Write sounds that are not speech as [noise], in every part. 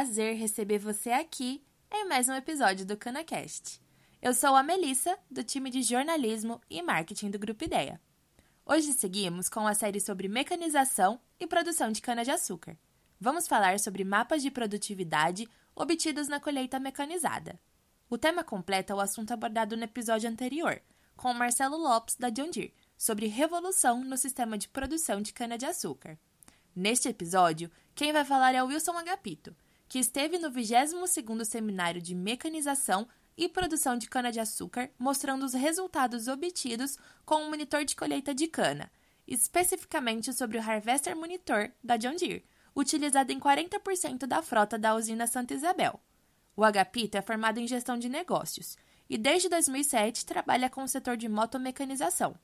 prazer receber você aqui em mais um episódio do CanaCast. Eu sou a Melissa, do time de jornalismo e marketing do Grupo Ideia. Hoje seguimos com a série sobre mecanização e produção de cana-de-açúcar. Vamos falar sobre mapas de produtividade obtidos na colheita mecanizada. O tema completa o assunto abordado no episódio anterior, com Marcelo Lopes, da John Deere, sobre revolução no sistema de produção de cana-de-açúcar. Neste episódio, quem vai falar é o Wilson Agapito, que esteve no 22º Seminário de Mecanização e Produção de Cana-de-Açúcar, mostrando os resultados obtidos com o monitor de colheita de cana, especificamente sobre o Harvester Monitor da John Deere, utilizado em 40% da frota da usina Santa Isabel. O Agapito é formado em gestão de negócios e desde 2007 trabalha com o setor de motomecanização.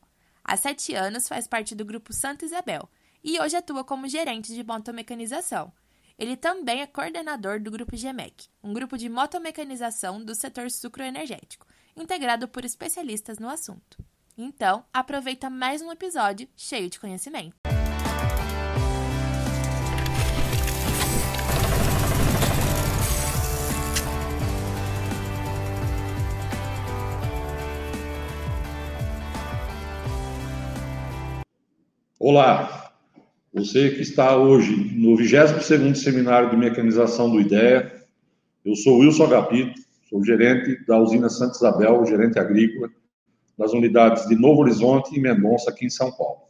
Há sete anos faz parte do grupo Santa Isabel e hoje atua como gerente de motomecanização. Ele também é coordenador do Grupo GEMEC, um grupo de motomecanização do setor sucroenergético, integrado por especialistas no assunto. Então, aproveita mais um episódio cheio de conhecimento. Olá, você que está hoje no 22º Seminário de Mecanização do IDEA, eu sou Wilson Agapito, sou gerente da usina Santa Isabel, gerente agrícola, das unidades de Novo Horizonte e Mendonça, aqui em São Paulo.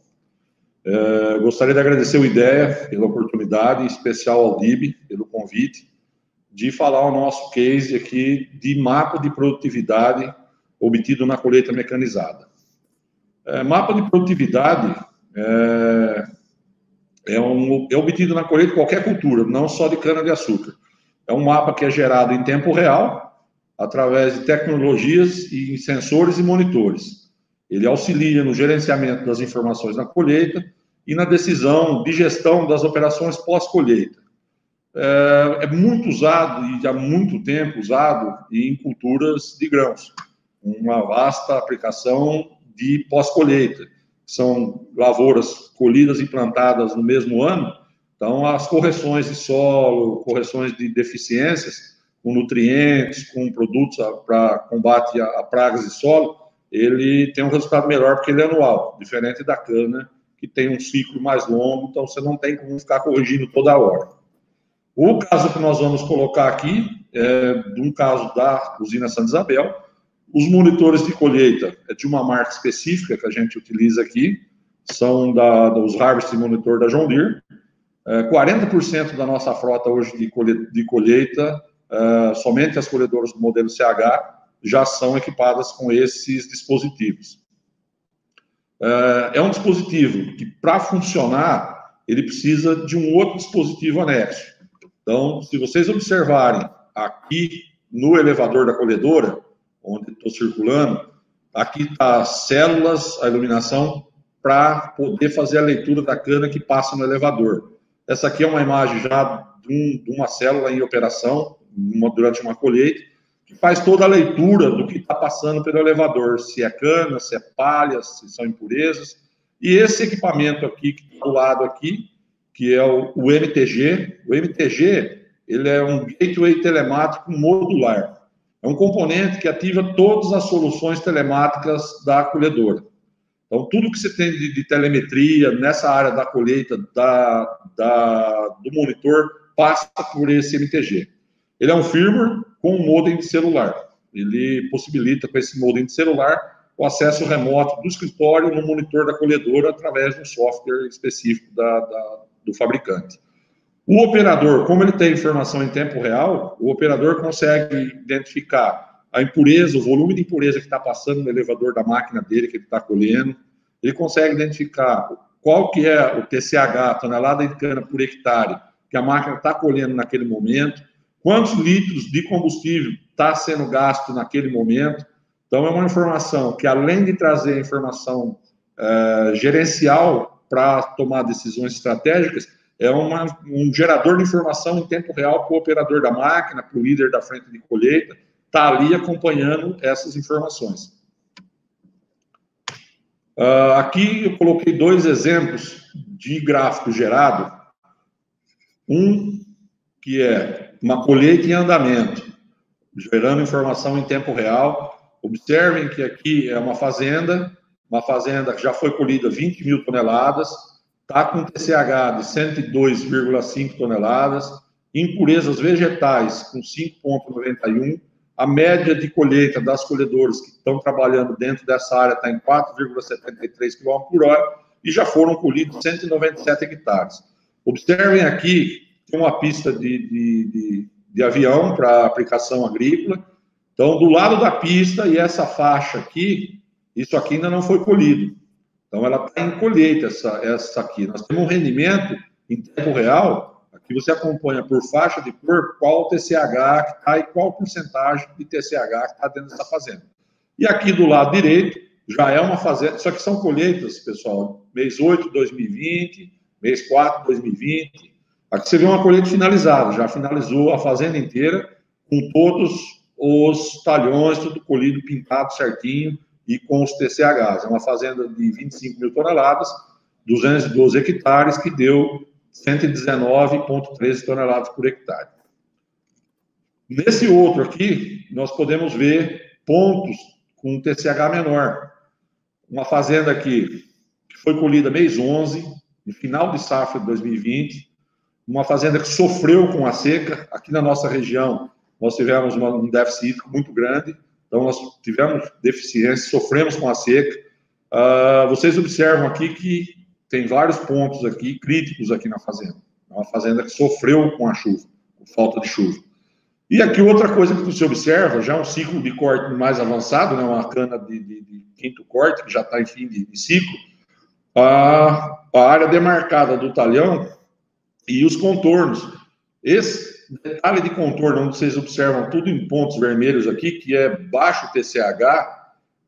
É, gostaria de agradecer o IDEA pela oportunidade, em especial ao DIB pelo convite, de falar o nosso case aqui de mapa de produtividade obtido na colheita mecanizada. É, mapa de produtividade é, é, um, é obtido na colheita de qualquer cultura, não só de cana-de-açúcar. É um mapa que é gerado em tempo real, através de tecnologias e sensores e monitores. Ele auxilia no gerenciamento das informações na colheita e na decisão de gestão das operações pós-colheita. É, é, muito usado e há muito tempo usado em culturas de grãos, uma vasta aplicação de pós-colheita são lavouras colhidas e plantadas no mesmo ano, então as correções de solo, correções de deficiências, com nutrientes, com produtos para combate a, pragas de solo, ele tem um resultado melhor porque ele é anual, diferente da cana, que tem um ciclo mais longo, então você não tem como ficar corrigindo toda hora. O caso que nós vamos colocar aqui é de um caso da usina Santa Isabel, os monitores de colheita é de uma marca específica que a gente utiliza aqui, são da, dos Harvest Monitor da John Deere. É, 40% da nossa frota hoje de colheita, de colheita é, somente as colhedoras do modelo CH, já são equipadas com esses dispositivos. É, é um dispositivo que, para funcionar, ele precisa de um outro dispositivo anexo. Então, se vocês observarem aqui no elevador da colhedora, onde estou circulando, aqui está as células, a iluminação, para poder fazer a leitura da cana que passa no elevador. Essa aqui é uma imagem já de, um, de uma célula em operação, uma, durante uma colheita, que faz toda a leitura do que está passando pelo elevador, se é cana, se é palha, se são impurezas. E esse equipamento aqui, que está do lado aqui, que é o, o MTG, o MTG, ele é um gateway telemático modular. É um componente que ativa todas as soluções telemáticas da colhedora. Então, tudo que você tem de, de telemetria nessa área da colheita da, da, do monitor passa por esse MTG. Ele é um firmware com um modem de celular. Ele possibilita com esse modem de celular o acesso remoto do escritório no monitor da colhedora através de um software específico da, da, do fabricante. O operador, como ele tem informação em tempo real, o operador consegue identificar a impureza, o volume de impureza que está passando no elevador da máquina dele, que ele está colhendo. Ele consegue identificar qual que é o TCH, tonelada de cana por hectare, que a máquina está colhendo naquele momento, quantos litros de combustível está sendo gasto naquele momento. Então, é uma informação que, além de trazer informação uh, gerencial para tomar decisões estratégicas, é uma, um gerador de informação em tempo real para o operador da máquina, para o líder da frente de colheita, está ali acompanhando essas informações. Uh, aqui eu coloquei dois exemplos de gráfico gerado. Um que é uma colheita em andamento, gerando informação em tempo real. Observem que aqui é uma fazenda, uma fazenda que já foi colhida 20 mil toneladas, está com TCH de 102,5 toneladas, impurezas vegetais com 5,91, a média de colheita das colhedoras que estão trabalhando dentro dessa área está em 4,73 km por hora e já foram colhidos 197 hectares. Observem aqui, tem uma pista de, de, de, de avião para aplicação agrícola. Então, do lado da pista e essa faixa aqui, isso aqui ainda não foi colhido. Então, ela está em colheita, essa, essa aqui. Nós temos um rendimento em tempo real que você acompanha por faixa de cor qual TCH que está e qual porcentagem de TCH que está dentro dessa fazenda. E aqui do lado direito já é uma fazenda, só que são colheitas, pessoal, mês 8 de 2020, mês 4 de 2020. Aqui você vê uma colheita finalizada, já finalizou a fazenda inteira, com todos os talhões, tudo colhido, pintado certinho e com os TCHs. É uma fazenda de 25 mil toneladas, 212 hectares, que deu 119,13 toneladas por hectare. Nesse outro aqui, nós podemos ver pontos com TCH menor. Uma fazenda aqui que foi colhida mês 11, no final de safra de 2020, uma fazenda que sofreu com a seca. Aqui na nossa região, nós tivemos um déficit muito grande, então nós tivemos deficiência, sofremos com a seca. Uh, vocês observam aqui que tem vários pontos aqui críticos aqui na fazenda. É uma fazenda que sofreu com a chuva, com falta de chuva. E aqui outra coisa que você observa, já um ciclo de corte mais avançado, né, uma cana de, de, de quinto corte, que já está em fim de, de ciclo, a, a, área demarcada do talhão e os contornos. Esse detalhe de contorno, onde vocês observam tudo em pontos vermelhos aqui, que é baixo TCH, está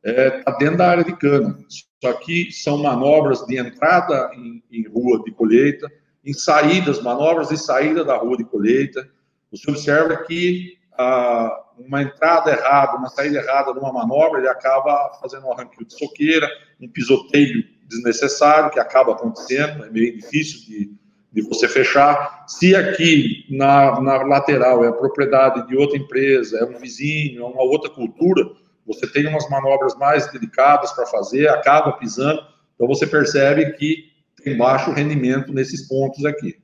é, tá dentro da área de cana. Isso aqui são manobras de entrada em, em, rua de colheita, em saídas, manobras de saída da rua de colheita. Você observa que ah, uma entrada errada, uma saída errada numa manobra, ele acaba fazendo um arranque de soqueira, um pisoteio desnecessário, que acaba acontecendo, é meio difícil de, de você fechar. Se aqui na, na lateral é propriedade de outra empresa, é um vizinho, é uma outra cultura, você tem umas manobras mais delicadas para fazer, acaba pisando, então você percebe que tem baixo rendimento nesses pontos aqui.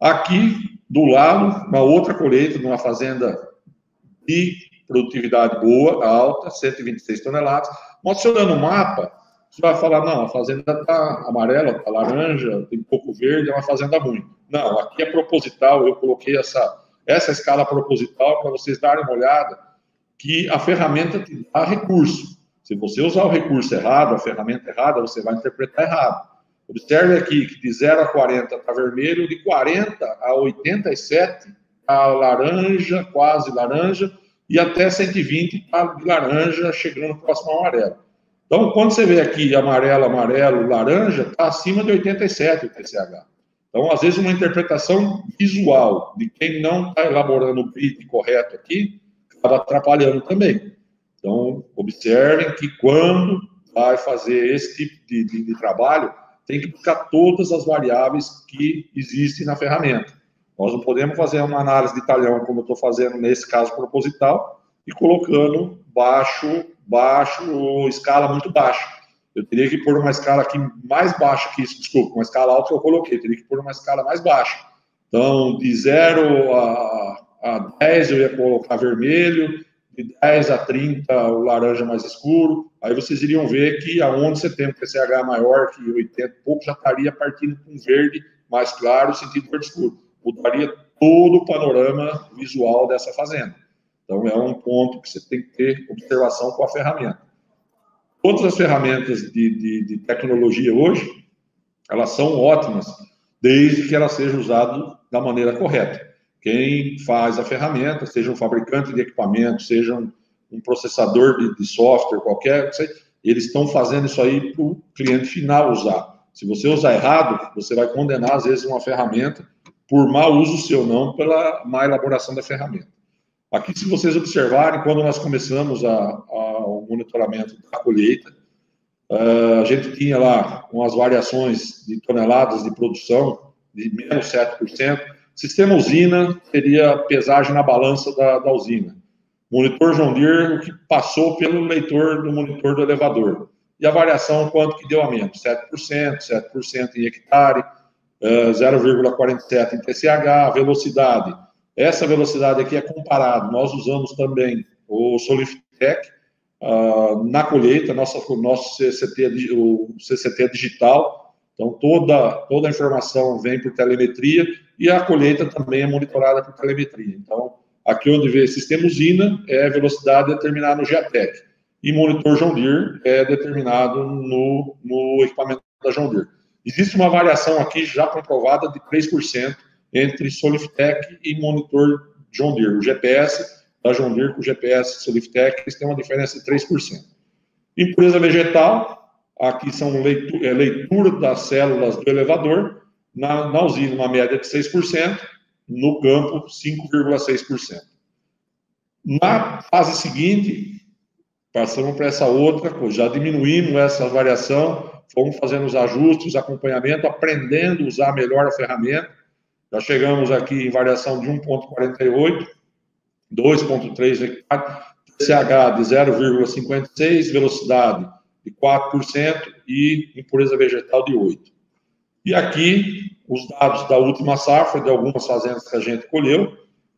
Aqui, do lado, uma outra colheita, numa fazenda de produtividade boa, alta, 126 toneladas. Mostrando o mapa, você vai falar, não, a fazenda está amarela, está laranja, tem pouco verde, é uma fazenda ruim. Não, aqui é proposital, eu coloquei essa, essa escala proposital para vocês darem uma olhada que a ferramenta te dá recurso. Se você usar o recurso errado, a ferramenta errada, você vai interpretar errado. Observe aqui que de 0 a 40 está vermelho, de 40 a 87 está laranja, quase laranja, e até 120 está de laranja, chegando próximo ao amarelo. Então, quando você vê aqui amarelo, amarelo, laranja, está acima de 87 o TCH. Então, às vezes, uma interpretação visual de quem não está elaborando o bit correto aqui, acaba atrapalhando também. Então, observem que quando vai fazer esse tipo de, de, de trabalho, tem que buscar todas as variáveis que existem na ferramenta. Nós não podemos fazer uma análise de talhão, como eu estou fazendo nesse caso proposital, e colocando baixo, baixo, escala muito baixa. Eu teria que pôr uma escala aqui mais baixa que isso, desculpa, uma escala alta que eu coloquei, eu teria que pôr uma escala mais baixa. Então, de 0 a a 10 eu ia colocar vermelho, de 10 a 30 o laranja mais escuro. Aí vocês iriam ver que aonde você tem um TCH maior que 80 pouco, já estaria partindo com verde mais claro, sentido verde escuro. Mudaria todo o panorama visual dessa fazenda. Então é um ponto que você tem que ter observação com a ferramenta. Todas as ferramentas de, de, de tecnologia hoje, elas são ótimas, desde que elas sejam usadas da maneira correta quem faz a ferramenta, seja um fabricante de equipamento, seja um, um processador de, de, software, qualquer, eles estão fazendo isso aí para o cliente final usar. Se você usar errado, você vai condenar, às vezes, uma ferramenta por mau uso seu, não pela má elaboração da ferramenta. Aqui, se vocês observarem, quando nós começamos a, a, o monitoramento da colheita, uh, a gente tinha lá umas variações de toneladas de produção de menos 7%, Sistema usina seria pesagem na balança da, da usina. Monitor John Deere, o que passou pelo leitor do monitor do elevador. E a variação, quanto que deu a menos? 7%, 7% em hectare, 0,47 eh, em TCH, velocidade. Essa velocidade aqui é comparado, nós usamos também o Soliftec uh, na colheita, nossa, nosso CCT, o CCT digital, então toda, toda a informação vem por telemetria e a colheita também é monitorada por telemetria. Então, aqui onde vê sistema usina é velocidade determinada no GEATEC e monitor John Deere é determinado no, no equipamento da John Deere. Existe uma variação aqui já comprovada de 3% entre Soliftec e monitor John Deere. O GPS da John Deere com o GPS Soliftec, eles têm uma diferença de 3%. Impureza vegetal, aqui são leitura, é, leitura das células do elevador, na, na usina uma média de 6%, no campo 5,6%. Na fase seguinte, passamos para essa outra já diminuímos essa variação, fomos fazendo os ajustes, acompanhamento, aprendendo a usar melhor a ferramenta. Já chegamos aqui em variação de 1,48, 2,3 hectares, TCH de 0,56, velocidade de 4% e impureza vegetal de 8%. E aqui, os dados da última safra, de algumas fazendas que a gente colheu.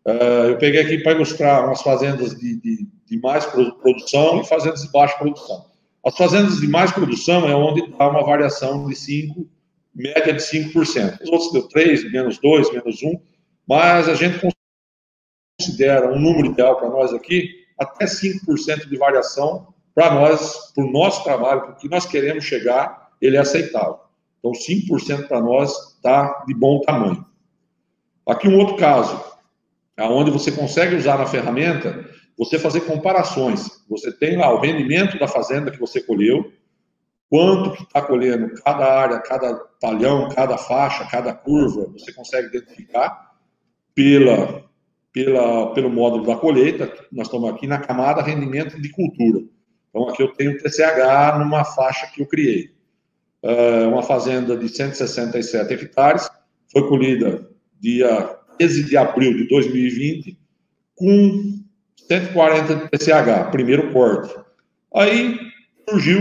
Uh, eu peguei aqui para ilustrar umas fazendas de, de, de mais produção e fazendas de baixa produção. As fazendas de mais produção é onde dá uma variação de 5, média de 5%. Os outros deu 3, menos 2, menos 1, mas a gente considera um número ideal para nós aqui, até 5% de variação para nós, para o nosso trabalho, para o que nós queremos chegar, ele é aceitável. Então, 5% para nós está de bom tamanho. Aqui um outro caso, onde você consegue usar na ferramenta você fazer comparações. Você tem lá o rendimento da fazenda que você colheu, quanto que está colhendo cada área, cada talhão, cada faixa, cada curva, você consegue identificar pela, pela, pelo módulo da colheita. Nós estamos aqui na camada rendimento de cultura. Então, aqui eu tenho TCH numa faixa que eu criei. Uh, uma fazenda de 167 hectares, foi colhida dia 13 de abril de 2020, com 140 de PCH, primeiro corte. Aí surgiu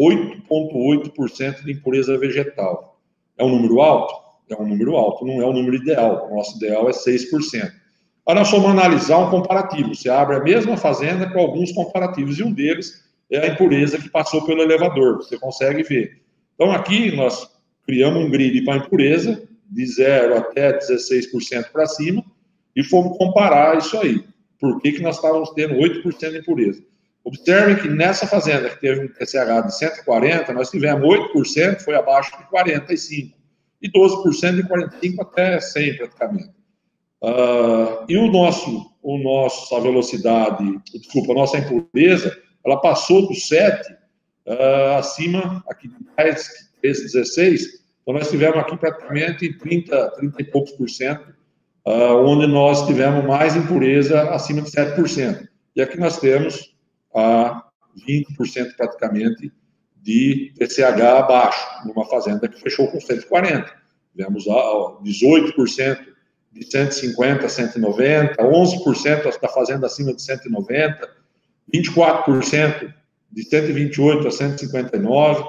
8,8% de impureza vegetal. É um número alto? É um número alto, não é o um número ideal. O nosso ideal é 6%. Aí nós vamos analisar um comparativo. Você abre a mesma fazenda com alguns comparativos, e um deles é a impureza que passou pelo elevador. Você consegue ver. Então, aqui nós criamos um grid para impureza, de 0 até 16% para cima, e fomos comparar isso aí por que, que nós estávamos tendo 8% de impureza. Observem que nessa fazenda que teve um TCH de 140, nós tivemos 8%, foi abaixo de 45%, e 12% de 45% até 100 praticamente. Uh, e o nosso, o nosso, a velocidade, desculpa, a nossa impureza, ela passou do 7 uh, acima, aqui de 10, 13, 16, então nós tivemos aqui praticamente 30, 30 e poucos por cento uh, onde nós tivemos mais impureza acima de 7%. E aqui nós temos a uh, 20% praticamente de TCH abaixo, numa fazenda que fechou com 140. Tivemos uh, 18% de 150 a 190, 11% da fazenda acima de 190, 24% de 128 a 159.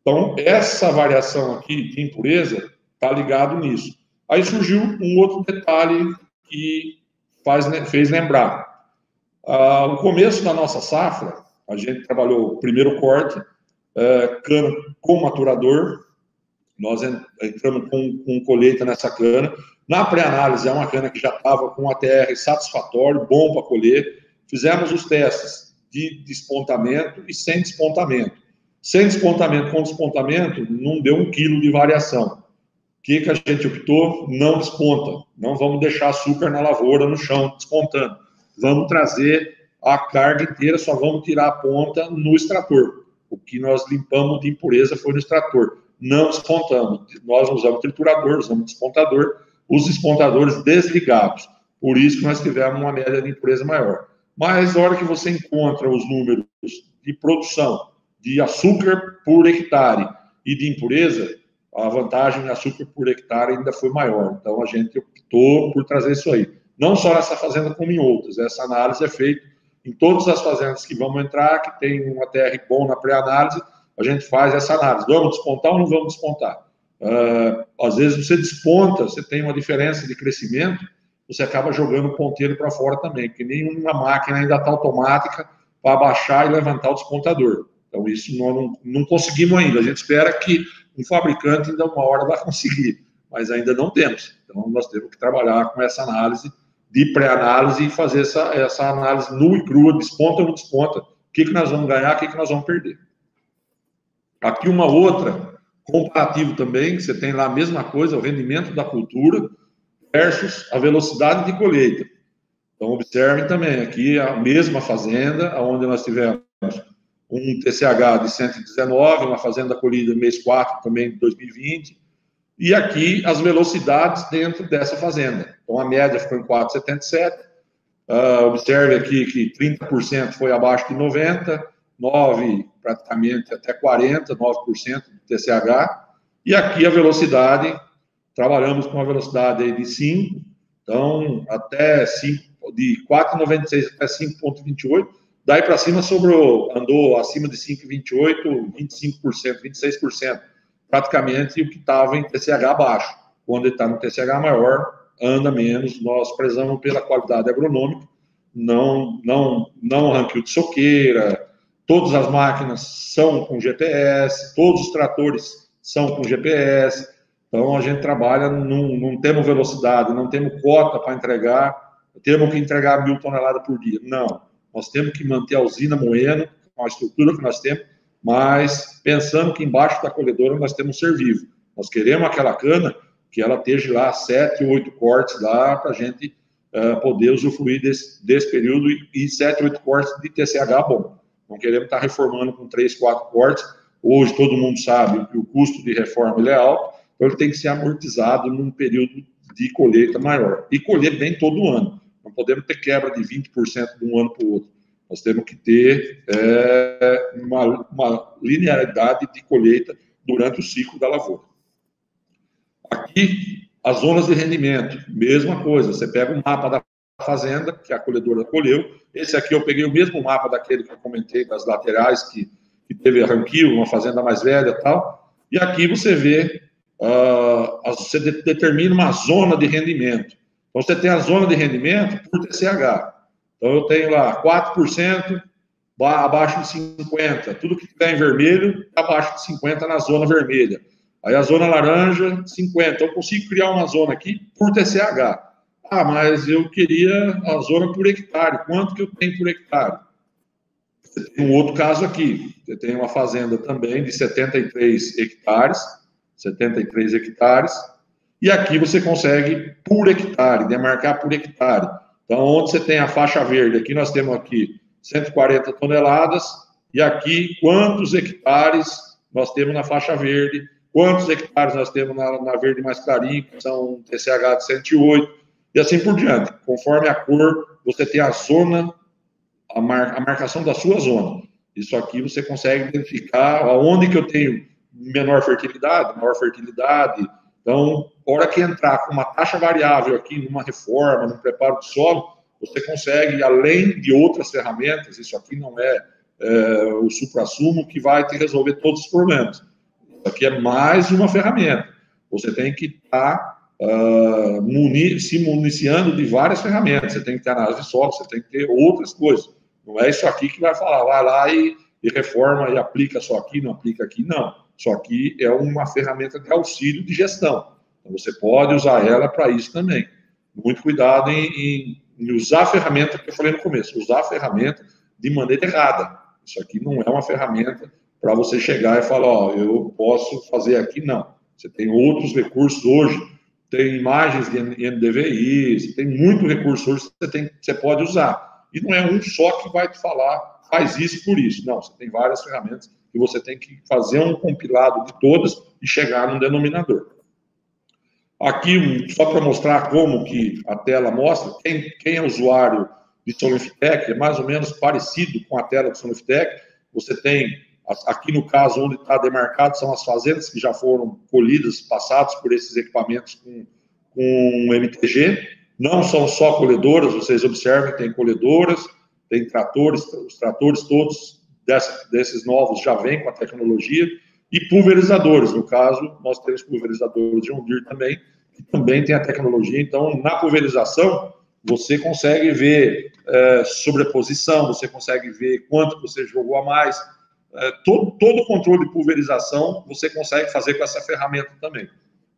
Então, essa variação aqui de impureza está ligado nisso. Aí surgiu um outro detalhe que faz, fez lembrar. Ah, o começo da nossa safra, a gente trabalhou o primeiro corte, é, cana com maturador, nós entramos com, com colheita nessa cana. Na pré-análise, é uma cana que já estava com ATR satisfatório, bom para colher. Fizemos os testes de despontamento e sem despontamento. Sem despontamento com despontamento, não deu um quilo de variação que, que a gente optou? Não desponta. Não vamos deixar açúcar na lavoura, no chão, despontando. Vamos trazer a carga inteira, só vamos tirar a ponta no extrator. O que nós limpamos de impureza foi no extrator. Não despontamos. Nós usamos triturador, usamos despontador, os despontadores desligados. Por isso que nós tivemos uma média de impureza maior. Mas na hora que você encontra os números de produção de açúcar por hectare e de impureza, a vantagem em açúcar por hectare ainda foi maior. Então, a gente optou por trazer isso aí. Não só nessa fazenda, como em outras. Essa análise é feita em todas as fazendas que vamos entrar, que tem um ATR bom na pré-análise, a gente faz essa análise. Vamos despontar ou não vamos despontar? Uh, às vezes você desponta, você tem uma diferença de crescimento, você acaba jogando o ponteiro para fora também, porque nenhuma máquina ainda está automática para baixar e levantar o despontador. Então, isso nós não, não conseguimos ainda. A gente espera que um fabricante ainda uma hora vai [laughs] conseguir, mas ainda não temos. Então, nós temos que trabalhar com essa análise de pré-análise e fazer essa, essa análise nua e crua, desponta ou não desponta, o que, que nós vamos ganhar, o que, que nós vamos perder. Aqui uma outra, comparativo também, você tem lá a mesma coisa, o rendimento da cultura versus a velocidade de colheita. Então, observem também, aqui a mesma fazenda, onde nós tivemos um TCH de 119, uma fazenda colhida mês 4 também de 2020, e aqui as velocidades dentro dessa fazenda. Então a média ficou em 4,77. Uh, ah, observe aqui que 30% foi abaixo de 90, 9 praticamente até 40, 9% do TCH. E aqui a velocidade, trabalhamos com uma velocidade de 5, então até 5, de 4,96 até 5,28 Daí para cima sobrou, andou acima de 5,28, 25%, 26%, praticamente o que estava em TCH baixo. Quando ele está no TCH maior, anda menos. Nós prezamos pela qualidade agronômica, não, não, não ranquio de soqueira, todas as máquinas são com GPS, todos os tratores são com GPS. Então a gente trabalha, não, não temos velocidade, não temos cota para entregar, temos que entregar mil toneladas por dia. Não nós temos que manter a usina moendo, com a estrutura que nós temos, mas pensando que embaixo da colhedora nós temos um ser vivo. Nós queremos aquela cana que ela esteja lá sete, oito cortes lá para a gente uh, poder usufruir desse, desse período e, e sete, oito cortes de TCH bom. Não queremos estar reformando com três, quatro cortes. Hoje todo mundo sabe que o custo de reforma é alto, então ele tem que ser amortizado num período de colheita maior. E colher bem todo ano. Não podemos ter quebra de 20% de um ano para o outro. Nós temos que ter é, uma, uma linearidade de colheita durante o ciclo da lavoura. Aqui, as zonas de rendimento, mesma coisa. Você pega um mapa da fazenda, que a colhedora colheu. Esse aqui eu peguei o mesmo mapa daquele que eu comentei, das laterais, que, que teve arranquio, uma fazenda mais velha e tal. E aqui você vê, uh, você determina uma zona de rendimento. Então, você tem a zona de rendimento por TCH. Então, eu tenho lá 4% abaixo de 50. Tudo que estiver em vermelho, abaixo de 50 na zona vermelha. Aí a zona laranja, 50. Eu consigo criar uma zona aqui por TCH. Ah, mas eu queria a zona por hectare. Quanto que eu tenho por hectare? Tem um outro caso aqui. Você tem uma fazenda também de 73 hectares. 73 hectares e aqui você consegue por hectare, demarcar por hectare. Então, onde você tem a faixa verde, aqui nós temos aqui 140 toneladas, e aqui quantos hectares nós temos na faixa verde, quantos hectares nós temos na, na verde mais clarinho, que são TCH de 108, e assim por diante. Conforme a cor, você tem a zona, a, mar, a marcação da sua zona. Isso aqui você consegue identificar aonde que eu tenho menor fertilidade, maior fertilidade, então, hora que entrar com uma taxa variável aqui numa reforma, no preparo do solo, você consegue, além de outras ferramentas, isso aqui não é, é o supra-sumo que vai te resolver todos os problemas. Isso aqui é mais uma ferramenta. Você tem que estar tá, uh, muni se municiando de várias ferramentas. Você tem que ter análise de solo, você tem que ter outras coisas. Não é isso aqui que vai falar, vai lá e, e reforma e aplica só aqui, não aplica aqui, não. Só que é uma ferramenta de auxílio de gestão. Então, você pode usar ela para isso também. Muito cuidado em, em, em, usar a ferramenta que eu falei no começo, usar a ferramenta de maneira errada. Isso aqui não é uma ferramenta para você chegar e falar, ó, eu posso fazer aqui, não. Você tem outros recursos hoje, tem imagens de NDVI, você tem muito recurso hoje que você, tem, você pode usar. E não é um só que vai te falar, faz isso por isso. Não, você tem várias ferramentas e você tem que fazer um compilado de todas e chegar num denominador. Aqui, só para mostrar como que a tela mostra, quem, quem é usuário de Soniftec, é mais ou menos parecido com a tela do Soniftec. Você tem Aqui no caso, onde está demarcado, são as fazendas que já foram colhidas, passadas por esses equipamentos com, com MTG. Não são só colhedoras, vocês observem, tem colhedoras, tem tratores, os tratores todos dessa, desses novos já vêm com a tecnologia, e pulverizadores, no caso, nós temos pulverizadores de Ondir também, que também tem a tecnologia, então, na pulverização, você consegue ver é, sobreposição, você consegue ver quanto você jogou a mais, é, todo, todo o controle de pulverização você consegue fazer com essa ferramenta também.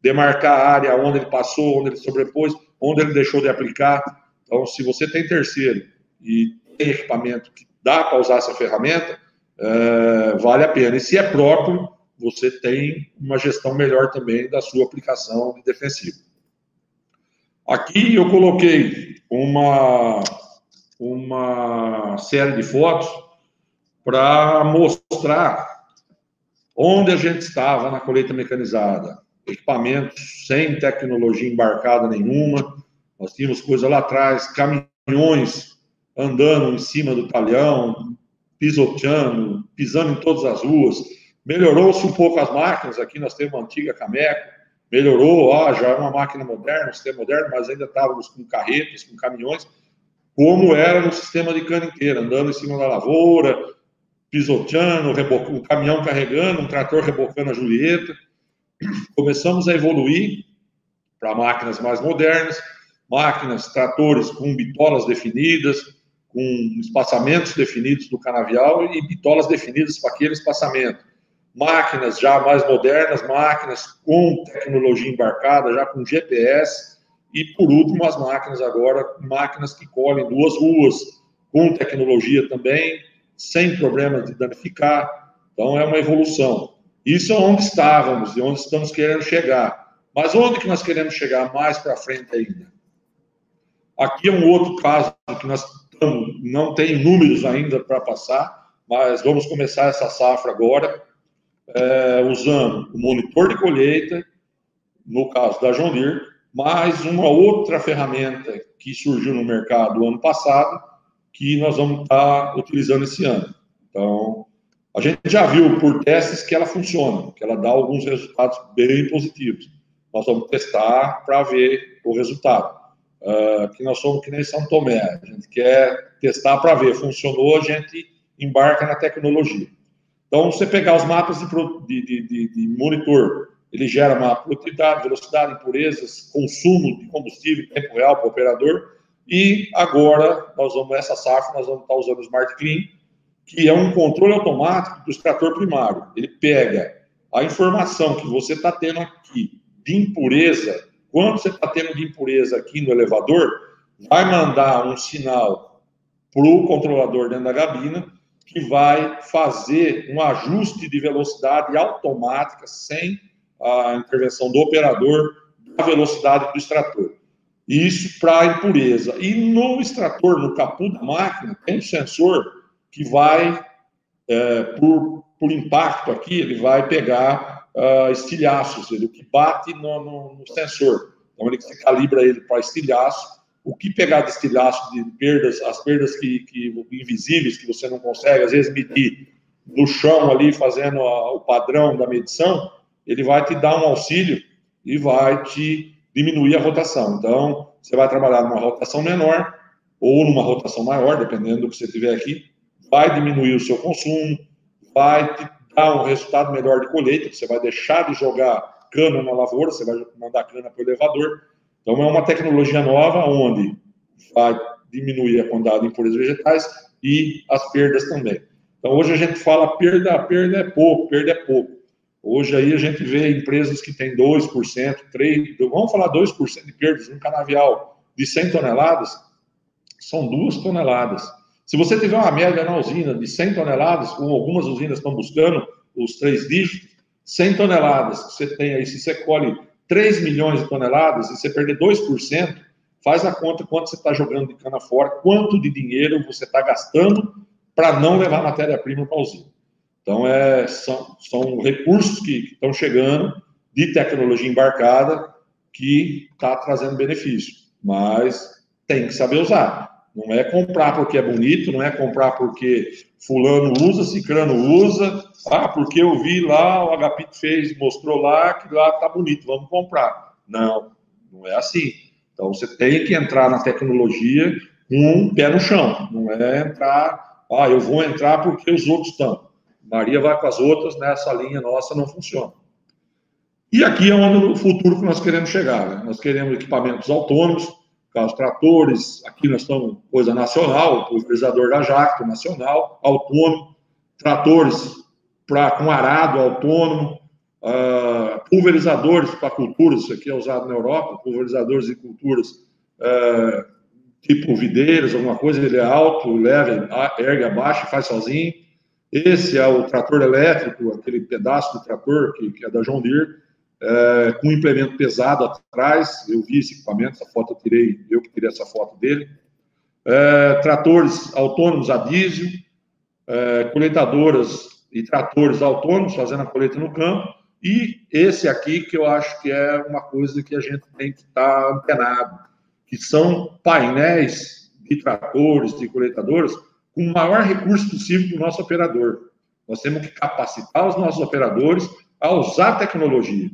Demarcar a área onde ele passou, onde ele sobrepôs, onde ele deixou de aplicar. Então, se você tem terceiro e tem equipamento que dá para usar essa ferramenta, é, vale a pena. E se é próprio, você tem uma gestão melhor também da sua aplicação de defensivo. Aqui eu coloquei uma, uma série de fotos para mostrar onde a gente estava na colheita mecanizada. Equipamentos sem tecnologia embarcada nenhuma. Nós tínhamos coisa lá atrás, caminhões andando em cima do talhão, pisoteando, pisando em todas as ruas. Melhorou-se um pouco as máquinas. Aqui nós temos uma antiga Cameco. Melhorou, ó, já é uma máquina moderna, um sistema moderno, mas ainda estávamos com carretas, com caminhões, como era no sistema de cana inteira, andando em cima da lavoura, pisoteando, o um caminhão carregando, um trator rebocando a Julieta. Começamos a evoluir para máquinas mais modernas, máquinas, tratores com bitolas definidas, com espaçamentos definidos do canavial e bitolas definidas para aquele espaçamento. Máquinas já mais modernas, máquinas com tecnologia embarcada, já com GPS, e por último as máquinas agora, máquinas que colhem duas ruas, com tecnologia também, sem problema de danificar. Então, é uma evolução. Isso é onde estávamos e onde estamos querendo chegar. Mas onde que nós queremos chegar mais para frente ainda? Aqui é um outro caso que nós não tem números ainda para passar, mas vamos começar essa safra agora, é, usando o monitor de colheita, no caso da Deere, mais uma outra ferramenta que surgiu no mercado ano passado, que nós vamos estar utilizando esse ano. Então, a gente já viu por testes que ela funciona, que ela dá alguns resultados bem positivos. Nós vamos testar para ver o resultado. Uh, que nós somos que nem São Tomé, a gente quer testar para ver, funcionou, a gente embarca na tecnologia. Então, você pegar os mapas de, de, de, de monitor, ele gera uma produtividade, velocidade, impurezas, consumo de combustível em tempo real para o operador, e agora, nós vamos, essa safra, nós vamos estar usando o Smart Clean, que é um controle automático do extrator primário. Ele pega a informação que você está tendo aqui de impureza, quanto você está tendo de impureza aqui no elevador, vai mandar um sinal para o controlador dentro da gabina, que vai fazer um ajuste de velocidade automática, sem a intervenção do operador, da velocidade do extrator. Isso para impureza. E no extrator, no capu da máquina, tem um sensor que vai, é, por, por impacto aqui, ele vai pegar uh, estilhaços, ele, o que bate no, no, no, sensor. Então, ele se calibra ele para estilhaço. O que pegar de estilhaço, de perdas, as perdas que, que invisíveis, que você não consegue, às vezes, medir no chão ali, fazendo a, o padrão da medição, ele vai te dar um auxílio e vai te diminuir a rotação. Então, você vai trabalhar numa rotação menor ou numa rotação maior, dependendo do que você tiver aqui, vai diminuir o seu consumo, vai te dar um resultado melhor de colheita, você vai deixar de jogar cana na lavoura, você vai mandar cana para o elevador. Então, é uma tecnologia nova onde vai diminuir a quantidade de impurezas vegetais e as perdas também. Então, hoje a gente fala perda, perda é pouco, perda é pouco. Hoje aí a gente vê empresas que têm 2%, 3%, vamos falar 2% de perdas no canavial de 100 toneladas, são 2 toneladas. Se você tiver uma média na usina de 100 toneladas, como algumas usinas estão buscando os três dígitos, 100 toneladas, você tem aí, se você colhe 3 milhões de toneladas e você perder 2%, faz a conta quanto você está jogando de cana fora, quanto de dinheiro você está gastando para não levar matéria-prima para a usina. Então, é, são, são recursos que, que estão chegando de tecnologia embarcada que está trazendo benefício, mas tem que saber usar. Não é comprar porque é bonito, não é comprar porque fulano usa, cicrano usa, ah, porque eu vi lá, o Agapito fez, mostrou lá que lá tá bonito, vamos comprar. Não, não é assim. Então você tem que entrar na tecnologia com um pé no chão, não é entrar, ah, eu vou entrar porque os outros estão. Maria vai com as outras, nessa linha nossa não funciona. E aqui é onde o futuro que nós queremos chegar. Né? Nós queremos equipamentos autônomos, os tratores, aqui nós estamos coisa nacional, o da Jacto nacional, autônomo, tratores pra, com arado autônomo, uh, pulverizadores para culturas, isso aqui é usado na Europa, pulverizadores de culturas uh, tipo videiras, alguma coisa, ele é alto, leve, ergue abaixo, faz sozinho. Esse é o trator elétrico, aquele pedaço do trator que, que é da John Deere, é, com um implemento pesado atrás. Eu vi esse equipamento, essa foto eu tirei, eu que tirei essa foto dele. É, tratores autônomos a diesel, é, coletadoras e tratores autônomos fazendo a coleta no campo. E esse aqui que eu acho que é uma coisa que a gente tem que estar tá antenado, que são painéis de tratores, de coletadoras, com o maior recurso possível do nosso operador. Nós temos que capacitar os nossos operadores a usar tecnologia.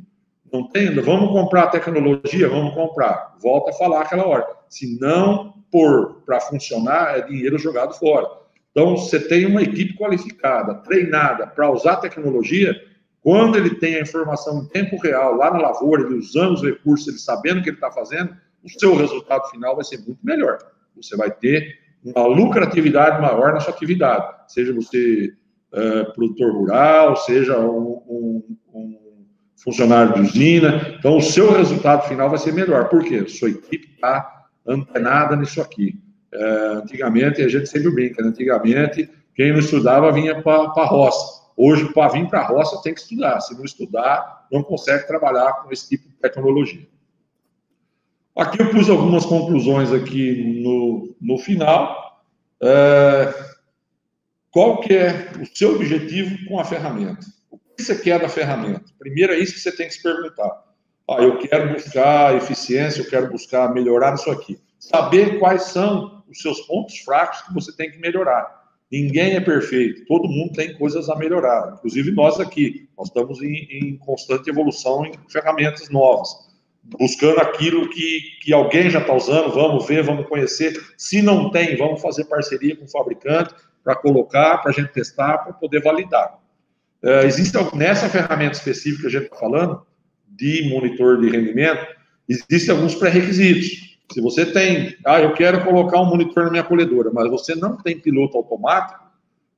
Não tem, vamos comprar tecnologia, vamos comprar. Volta a falar aquela hora. Se não pôr para funcionar, é dinheiro jogado fora. Então, você tem uma equipe qualificada, treinada para usar tecnologia, quando ele tem a informação em tempo real, lá na lavoura, ele usando os recursos, ele sabendo o que ele está fazendo, o seu resultado final vai ser muito melhor. Você vai ter uma lucratividade maior na sua atividade, seja você uh, produtor rural, seja um, um, um funcionário de usina. Então, o seu resultado final vai ser melhor. Por quê? Sua equipe está antenada nisso aqui. É, antigamente, a gente sempre brinca, né? antigamente, quem não estudava vinha para a roça. Hoje, para vir para a roça, tem que estudar. Se não estudar, não consegue trabalhar com esse tipo de tecnologia. Aqui eu pus algumas conclusões aqui no, no final. É, qual que é o seu objetivo com a ferramenta? Você quer da ferramenta? Primeiro é isso que você tem que se perguntar. Ah, eu quero buscar eficiência, eu quero buscar melhorar isso aqui. Saber quais são os seus pontos fracos que você tem que melhorar. Ninguém é perfeito, todo mundo tem coisas a melhorar, inclusive nós aqui. Nós estamos em, em constante evolução em ferramentas novas, buscando aquilo que, que alguém já está usando, vamos ver, vamos conhecer. Se não tem, vamos fazer parceria com o fabricante para colocar, para a gente testar, para poder validar. Uh, existe nessa ferramenta específica que a gente está falando, de monitor de rendimento, existem alguns pré-requisitos. Se você tem, ah, eu quero colocar um monitor na minha colhedora, mas você não tem piloto automático,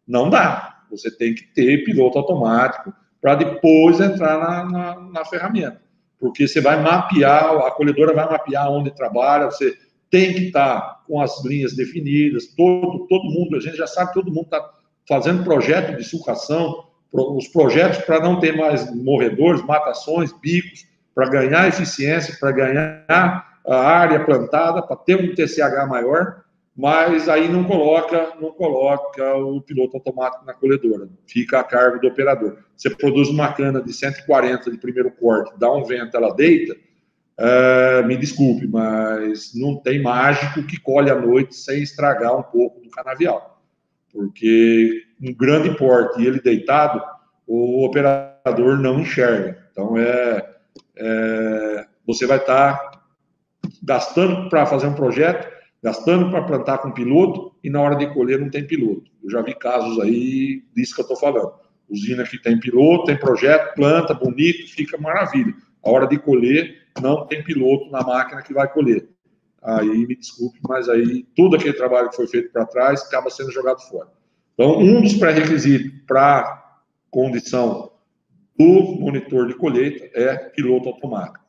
não dá. Você tem que ter piloto automático para depois entrar na, na, na, ferramenta. Porque você vai mapear, a colhedora vai mapear onde trabalha, você tem que estar tá com as linhas definidas, todo, todo mundo, a gente já sabe todo mundo está fazendo projeto de sulcação, os projetos para não ter mais morredores, matações, bicos, para ganhar eficiência, para ganhar a área plantada, para ter um TCH maior, mas aí não coloca, não coloca o piloto automático na colhedora, fica a cargo do operador. Você produz uma cana de 140 de primeiro corte, dá um vento, ela deita, uh, me desculpe, mas não tem mágico que colhe à noite sem estragar um pouco do canavial, porque um grande porte e ele deitado, o operador não enxerga. Então, é, é você vai estar tá gastando para fazer um projeto, gastando para plantar com piloto e na hora de colher não tem piloto. Eu já vi casos aí disso que eu estou falando. Usina que tem piloto, tem projeto, planta, bonito, fica maravilha. A hora de colher, não tem piloto na máquina que vai colher. Aí, me desculpe, mas aí tudo aquele trabalho que foi feito para trás acaba sendo jogado fora. Então, um dos pré-requisitos para condição do monitor de colheita é piloto automático.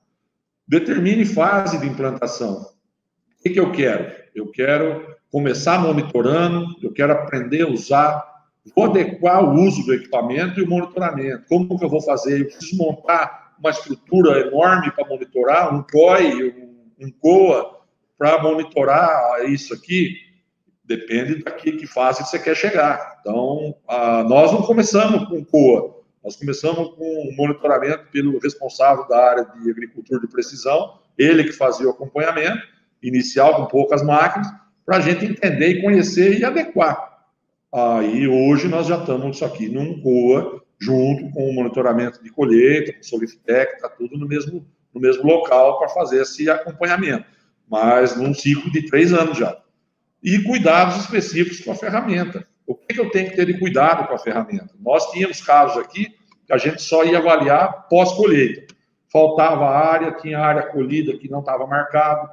Determine fase de implantação. O que, que eu quero? Eu quero começar monitorando, eu quero aprender a usar, vou adequar o uso do equipamento e o monitoramento. Como que eu vou fazer? Eu preciso montar uma estrutura enorme para monitorar, um COI, um, um COA, para monitorar isso aqui Depende daqui que fase você quer chegar. Então, a, nós não começamos com COA, nós começamos com monitoramento pelo responsável da área de agricultura de precisão, ele que fazia o acompanhamento inicial com poucas máquinas, para a gente entender e conhecer e adequar. Aí hoje nós já estamos isso aqui num COA, junto com o monitoramento de colheita, com o Solifitec, está tudo no mesmo, no mesmo local para fazer esse acompanhamento, mas num ciclo de três anos já. E cuidados específicos com a ferramenta. O que, que eu tenho que ter de cuidado com a ferramenta? Nós tínhamos casos aqui que a gente só ia avaliar pós-colheita. Faltava área, tinha área colhida que não estava marcado.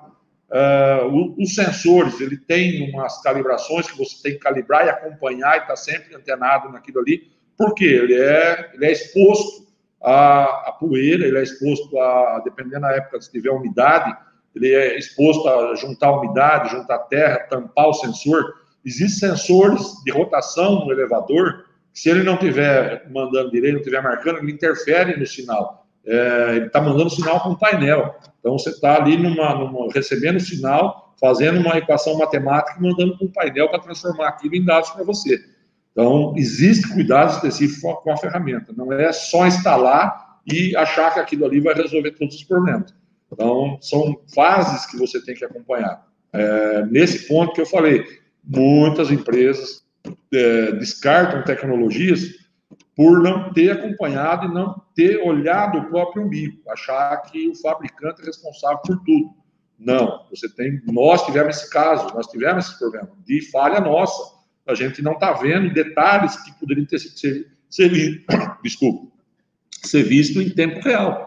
Uh, os sensores, ele tem umas calibrações que você tem que calibrar e acompanhar e estar tá sempre antenado naquilo ali, porque ele é, ele é exposto à, à poeira, ele é exposto a, dependendo da época, se tiver umidade, ele é exposto a juntar umidade, juntar terra, tampar o sensor. Existem sensores de rotação no elevador, se ele não tiver mandando direito, não tiver marcando, ele interfere no sinal. É, ele está mandando sinal com o painel. Então você está ali numa, numa, recebendo o sinal, fazendo uma equação matemática e mandando com o painel para transformar aquilo em dados para você. Então, existe cuidado específico com a ferramenta. Não é só instalar e achar que aquilo ali vai resolver todos os problemas. Então, são fases que você tem que acompanhar. É, nesse ponto que eu falei, muitas empresas é, descartam tecnologias por não ter acompanhado e não ter olhado o próprio umbigo, achar que o fabricante é responsável por tudo. Não, você tem. Nós tivemos esse caso, nós tivemos esse problema de falha nossa. A gente não está vendo detalhes que poderiam ter ser, ser, [coughs] desculpa, ser visto em tempo real.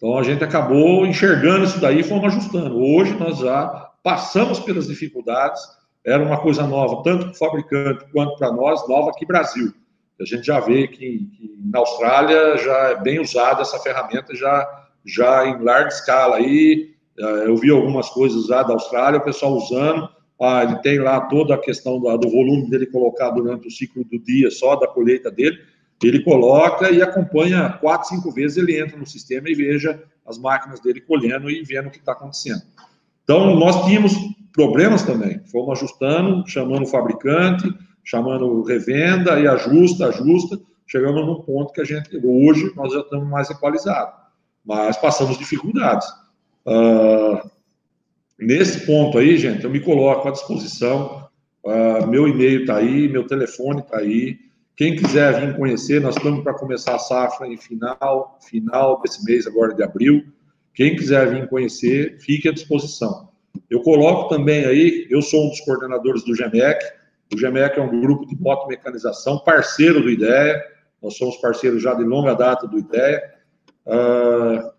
Então a gente acabou enxergando isso daí e fomos ajustando. Hoje nós já passamos pelas dificuldades era uma coisa nova, tanto para o fabricante quanto para nós, nova aqui Brasil. A gente já vê que, que, na Austrália já é bem usada essa ferramenta, já, já em larga escala. Aí eh, eu vi algumas coisas lá da Austrália, o pessoal usando. Ah, ele tem lá toda a questão do, do volume dele colocar durante o ciclo do dia, só da colheita dele. Ele coloca e acompanha quatro, cinco vezes, ele entra no sistema e veja as máquinas dele colhendo e vendo o que está acontecendo. Então, nós tínhamos problemas também. Fomos ajustando, chamando o fabricante, chamando revenda e ajusta, ajusta. Chegamos num ponto que a gente, hoje, nós já estamos mais equalizados. Mas passamos dificuldades. Uh, nesse ponto aí, gente, eu me coloco à disposição. Uh, meu e-mail está aí, meu telefone está aí. Quem quiser vir conhecer, nós estamos para começar a safra em final, final desse mês agora de abril. Quem quiser vir conhecer, fique à disposição. Eu coloco também aí, eu sou um dos coordenadores do GEMEC, o GEMEC é um grupo de motomecanização, parceiro do IDEA, nós somos parceiros já de longa data do IDEA. Uh,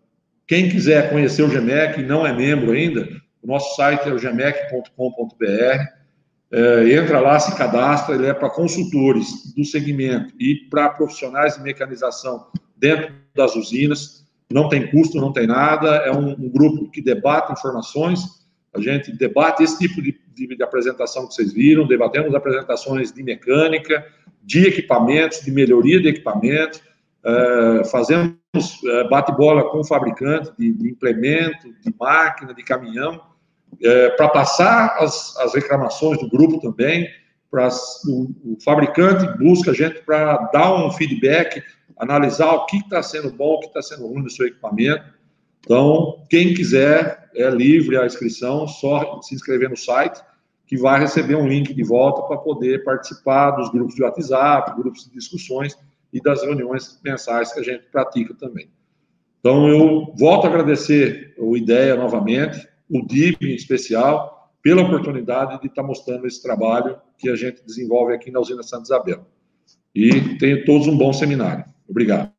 quem quiser conhecer o GEMEC e não é membro ainda, o nosso site é o gemec.com.br. Uh, entra lá, se cadastra, ele é para consultores do segmento e para profissionais de mecanização dentro das usinas. Não tem custo, não tem nada, é um, um grupo que debate informações a gente debate esse tipo de, de, de apresentação que vocês viram, debatemos apresentações de mecânica, de equipamentos, de melhoria de equipamentos, uh, fazemos uh, bate-bola com o fabricante de, de, implemento, de máquina, de caminhão, uh, para passar as, as, reclamações do grupo também, para o, o, fabricante busca a gente para dar um feedback, analisar o que está sendo bom, o que está sendo ruim no seu equipamento. Então, quem quiser é livre a inscrição, só se inscrever no site, que vai receber um link de volta para poder participar dos grupos de WhatsApp, grupos de discussões e das reuniões mensais que a gente pratica também. Então, eu volto a agradecer o IDEA novamente, o DIB em especial, pela oportunidade de estar mostrando esse trabalho que a gente desenvolve aqui na usina Santa Isabel. E tenho todos um bom seminário. Obrigado.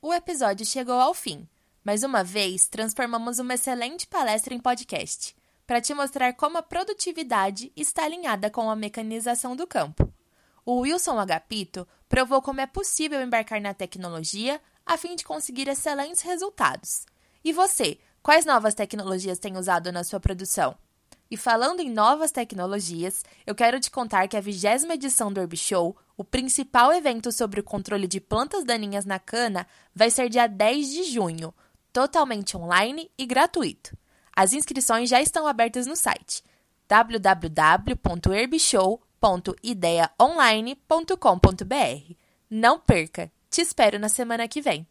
O episódio chegou ao fim. Mais uma vez, transformamos uma excelente palestra em podcast, para te mostrar como a produtividade está alinhada com a mecanização do campo. O Wilson Agapito provou como é possível embarcar na tecnologia a fim de conseguir excelentes resultados. E você, quais novas tecnologias tem usado na sua produção? E falando em novas tecnologias, eu quero te contar que a vigésima edição do Herb Show, o principal evento sobre o controle de plantas daninhas na cana, vai ser dia 10 de junho, totalmente online e gratuito. As inscrições já estão abertas no site www.herbishow.ideaonline.com.br. Não perca! Te espero na semana que vem!